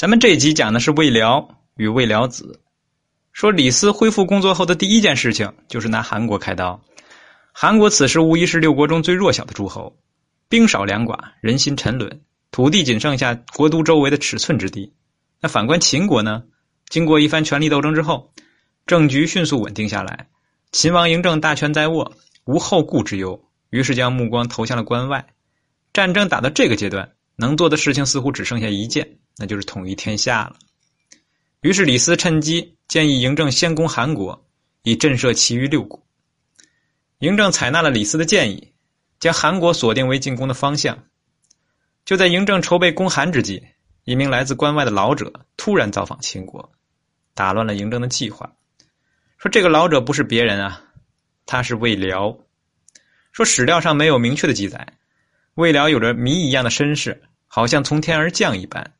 咱们这一集讲的是魏辽与魏辽子。说李斯恢复工作后的第一件事情就是拿韩国开刀。韩国此时无疑是六国中最弱小的诸侯，兵少粮寡，人心沉沦，土地仅剩下国都周围的尺寸之地。那反观秦国呢？经过一番权力斗争之后，政局迅速稳定下来，秦王嬴政大权在握，无后顾之忧，于是将目光投向了关外。战争打到这个阶段，能做的事情似乎只剩下一件，那就是统一天下了。于是李斯趁机建议嬴政先攻韩国，以震慑其余六国。嬴政采纳了李斯的建议，将韩国锁定为进攻的方向。就在嬴政筹备攻韩之际，一名来自关外的老者突然造访秦国，打乱了嬴政的计划。说这个老者不是别人啊，他是魏辽。说史料上没有明确的记载，魏辽有着谜一样的身世，好像从天而降一般。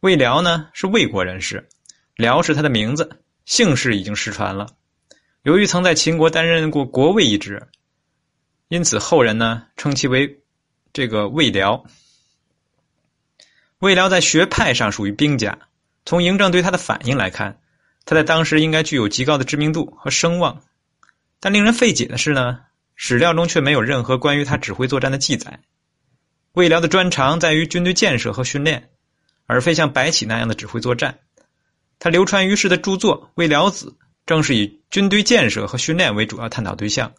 魏辽呢是魏国人士。辽是他的名字，姓氏已经失传了。由于曾在秦国担任过国尉一职，因此后人呢称其为这个魏辽。魏辽在学派上属于兵家，从嬴政对他的反应来看，他在当时应该具有极高的知名度和声望。但令人费解的是呢，史料中却没有任何关于他指挥作战的记载。魏辽的专长在于军队建设和训练，而非像白起那样的指挥作战。他流传于世的著作《魏辽子》，正是以军队建设和训练为主要探讨对象。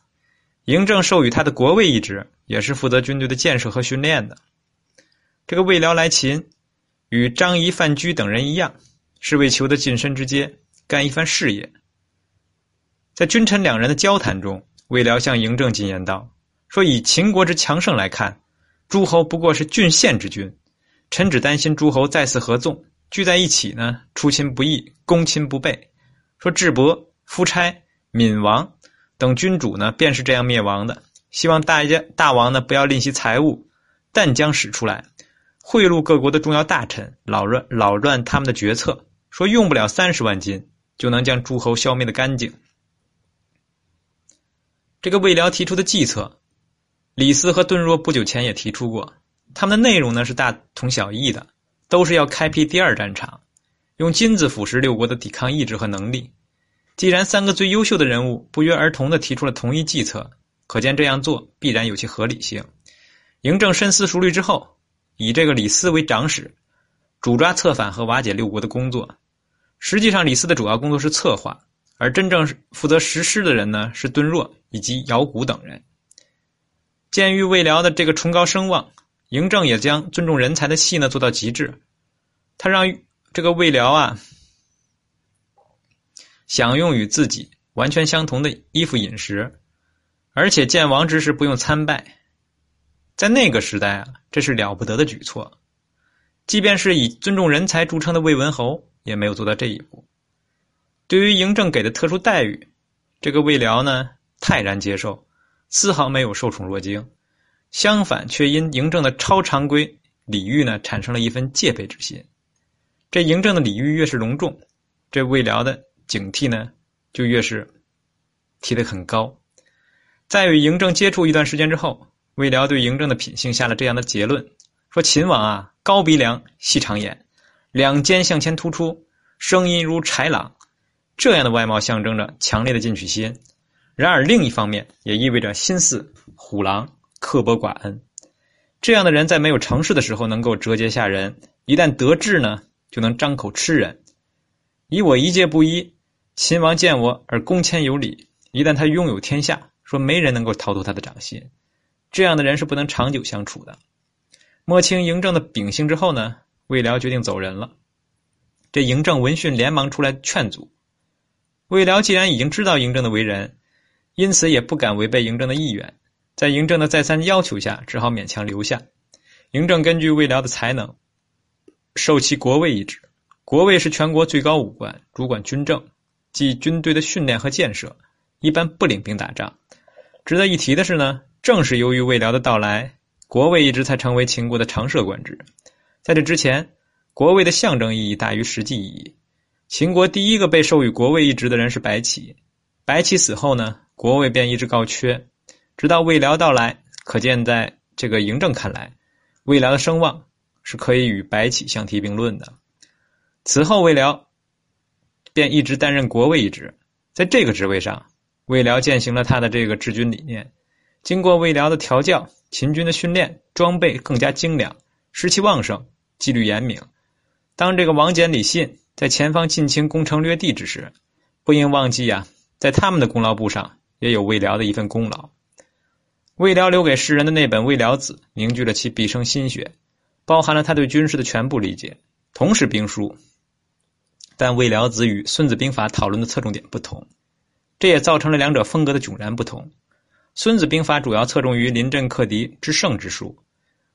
嬴政授予他的国尉一职，也是负责军队的建设和训练的。这个魏辽来秦，与张仪、范雎等人一样，是为求得晋升之阶，干一番事业。在君臣两人的交谈中，魏辽向嬴政进言道：“说以秦国之强盛来看，诸侯不过是郡县之君，臣只担心诸侯再次合纵。”聚在一起呢，出秦不义，攻秦不备。说智伯、夫差、闵王等君主呢，便是这样灭亡的。希望大家大王呢，不要吝惜财物，但将使出来贿赂各国的重要大臣，扰乱扰乱他们的决策。说用不了三十万金，就能将诸侯消灭的干净。这个魏辽提出的计策，李斯和顿若不久前也提出过，他们的内容呢是大同小异的。都是要开辟第二战场，用金子腐蚀六国的抵抗意志和能力。既然三个最优秀的人物不约而同的提出了同一计策，可见这样做必然有其合理性。嬴政深思熟虑之后，以这个李斯为长史，主抓策反和瓦解六国的工作。实际上，李斯的主要工作是策划，而真正负责实施的人呢是敦若以及姚古等人。鉴于魏辽的这个崇高声望。嬴政也将尊重人才的戏呢做到极致，他让这个魏辽啊享用与自己完全相同的衣服饮食，而且见王之时不用参拜。在那个时代啊，这是了不得的举措。即便是以尊重人才著称的魏文侯，也没有做到这一步。对于嬴政给的特殊待遇，这个魏辽呢泰然接受，丝毫没有受宠若惊。相反，却因嬴政的超常规礼遇呢，产生了一份戒备之心。这嬴政的礼遇越是隆重，这魏辽的警惕呢，就越是提得很高。在与嬴政接触一段时间之后，魏辽对嬴政的品性下了这样的结论：说秦王啊，高鼻梁，细长眼，两肩向前突出，声音如豺狼，这样的外貌象征着强烈的进取心。然而另一方面，也意味着心似虎狼。刻薄寡恩，这样的人在没有成事的时候能够折节下人，一旦得志呢，就能张口吃人。以我一介布衣，秦王见我而恭谦有礼。一旦他拥有天下，说没人能够逃脱他的掌心。这样的人是不能长久相处的。摸清嬴政的秉性之后呢，魏辽决定走人了。这嬴政闻讯连忙出来劝阻。魏辽既然已经知道嬴政的为人，因此也不敢违背嬴政的意愿。在嬴政的再三要求下，只好勉强留下。嬴政根据魏辽的才能，授其国尉一职。国尉是全国最高武官，主管军政，即军队的训练和建设，一般不领兵打仗。值得一提的是呢，正是由于魏辽的到来，国尉一职才成为秦国的常设官职。在这之前，国尉的象征意义大于实际意义。秦国第一个被授予国尉一职的人是白起，白起死后呢，国位便一直告缺。直到魏辽到来，可见在这个嬴政看来，魏辽的声望是可以与白起相提并论的。此后魏辽便一直担任国尉一职，在这个职位上，魏辽践行了他的这个治军理念。经过魏辽的调教，秦军的训练装备更加精良，士气旺盛，纪律严明。当这个王翦、李信在前方进行攻城略地之时，不应忘记呀，在他们的功劳簿上也有魏辽的一份功劳。魏辽留给世人的那本《魏辽子》，凝聚了其毕生心血，包含了他对军事的全部理解，同是兵书。但《魏辽子》与《孙子兵法》讨论的侧重点不同，这也造成了两者风格的迥然不同。《孙子兵法》主要侧重于临阵克敌、制胜之术，《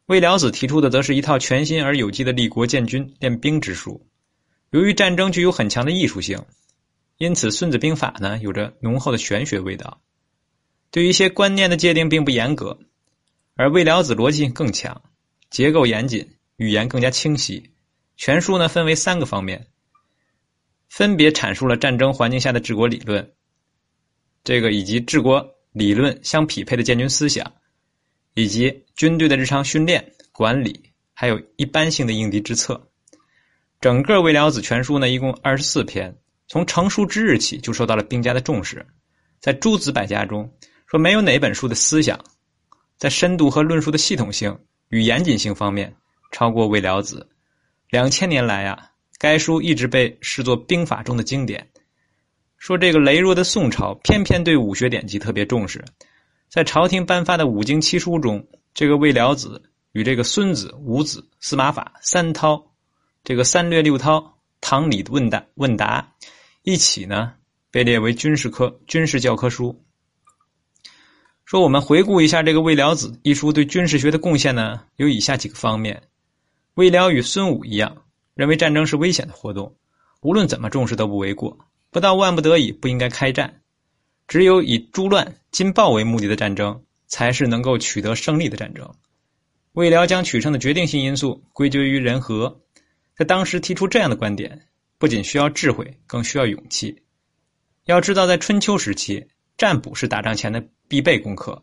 魏辽子》提出的则是一套全新而有机的立国建军、练兵之术。由于战争具有很强的艺术性，因此《孙子兵法》呢有着浓厚的玄学味道。对于一些观念的界定并不严格，而《魏辽子》逻辑性更强，结构严谨，语言更加清晰。全书呢分为三个方面，分别阐述了战争环境下的治国理论，这个以及治国理论相匹配的建军思想，以及军队的日常训练管理，还有一般性的应敌之策。整个《魏辽子》全书呢一共二十四篇，从成书之日起就受到了兵家的重视，在诸子百家中。说没有哪本书的思想，在深度和论述的系统性与严谨性方面超过《魏辽子》。两千年来啊，该书一直被视作兵法中的经典。说这个羸弱的宋朝偏偏对武学典籍特别重视，在朝廷颁发的五经七书中，这个《魏辽子》与这个《孙子》《五子》《司马法》《三韬》这个《三略六韬》《唐礼问答》问答一起呢，被列为军事科军事教科书。说我们回顾一下这个《魏辽子》一书对军事学的贡献呢，有以下几个方面：魏辽与孙武一样，认为战争是危险的活动，无论怎么重视都不为过，不到万不得已不应该开战，只有以诛乱金暴为目的的战争，才是能够取得胜利的战争。魏辽将取胜的决定性因素归结于人和，在当时提出这样的观点，不仅需要智慧，更需要勇气。要知道，在春秋时期，占卜是打仗前的。必备功课，《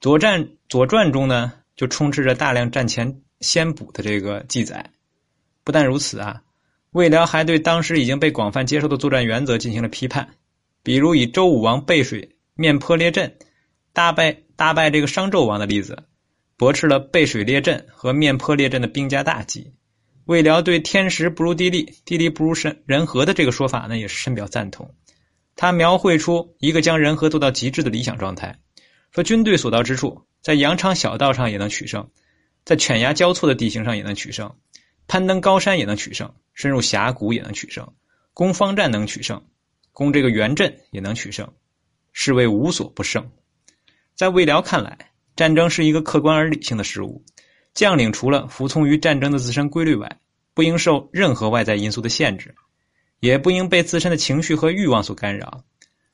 左战》《左传》中呢，就充斥着大量战前先卜的这个记载。不但如此啊，魏辽还对当时已经被广泛接受的作战原则进行了批判，比如以周武王背水面坡列阵，大败大败这个商纣王的例子，驳斥了背水列阵和面坡列阵的兵家大忌。魏辽对天时不如地利，地利不如神人和的这个说法呢，也是深表赞同。他描绘出一个将人和做到极致的理想状态，说军队所到之处，在羊肠小道上也能取胜，在犬牙交错的地形上也能取胜，攀登高山也能取胜，深入峡谷也能取胜，攻方战能取胜，攻这个原阵也能取胜，是为无所不胜。在魏辽看来，战争是一个客观而理性的事物，将领除了服从于战争的自身规律外，不应受任何外在因素的限制。也不应被自身的情绪和欲望所干扰。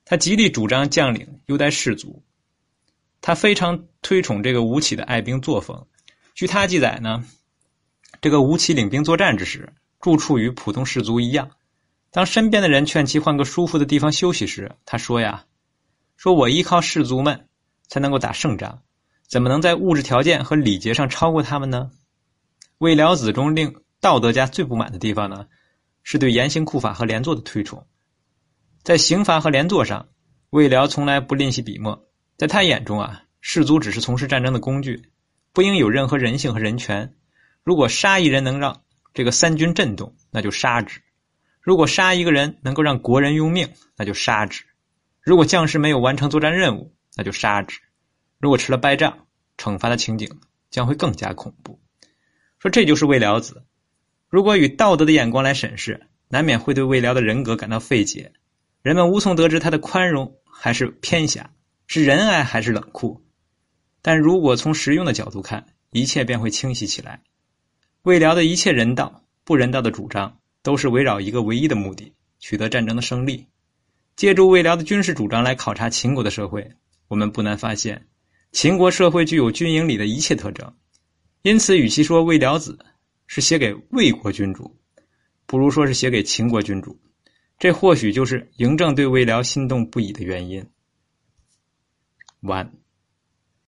他极力主张将领优待士卒，他非常推崇这个吴起的爱兵作风。据他记载呢，这个吴起领兵作战之时，住处与普通士卒一样。当身边的人劝其换个舒服的地方休息时，他说呀：“说我依靠士卒们才能够打胜仗，怎么能在物质条件和礼节上超过他们呢？”魏辽子中令道德家最不满的地方呢？是对严刑酷法和连坐的推崇，在刑罚和连坐上，魏辽从来不吝惜笔墨。在他眼中啊，士卒只是从事战争的工具，不应有任何人性和人权。如果杀一人能让这个三军震动，那就杀之；如果杀一个人能够让国人用命，那就杀之；如果将士没有完成作战任务，那就杀之；如果吃了败仗，惩罚的情景将会更加恐怖。说这就是魏辽子。如果以道德的眼光来审视，难免会对魏辽的人格感到费解。人们无从得知他的宽容还是偏狭，是仁爱还是冷酷。但如果从实用的角度看，一切便会清晰起来。魏辽的一切人道、不人道的主张，都是围绕一个唯一的目的：取得战争的胜利。借助魏辽的军事主张来考察秦国的社会，我们不难发现，秦国社会具有军营里的一切特征。因此，与其说魏辽子，是写给魏国君主，不如说是写给秦国君主。这或许就是嬴政对魏辽心动不已的原因。完。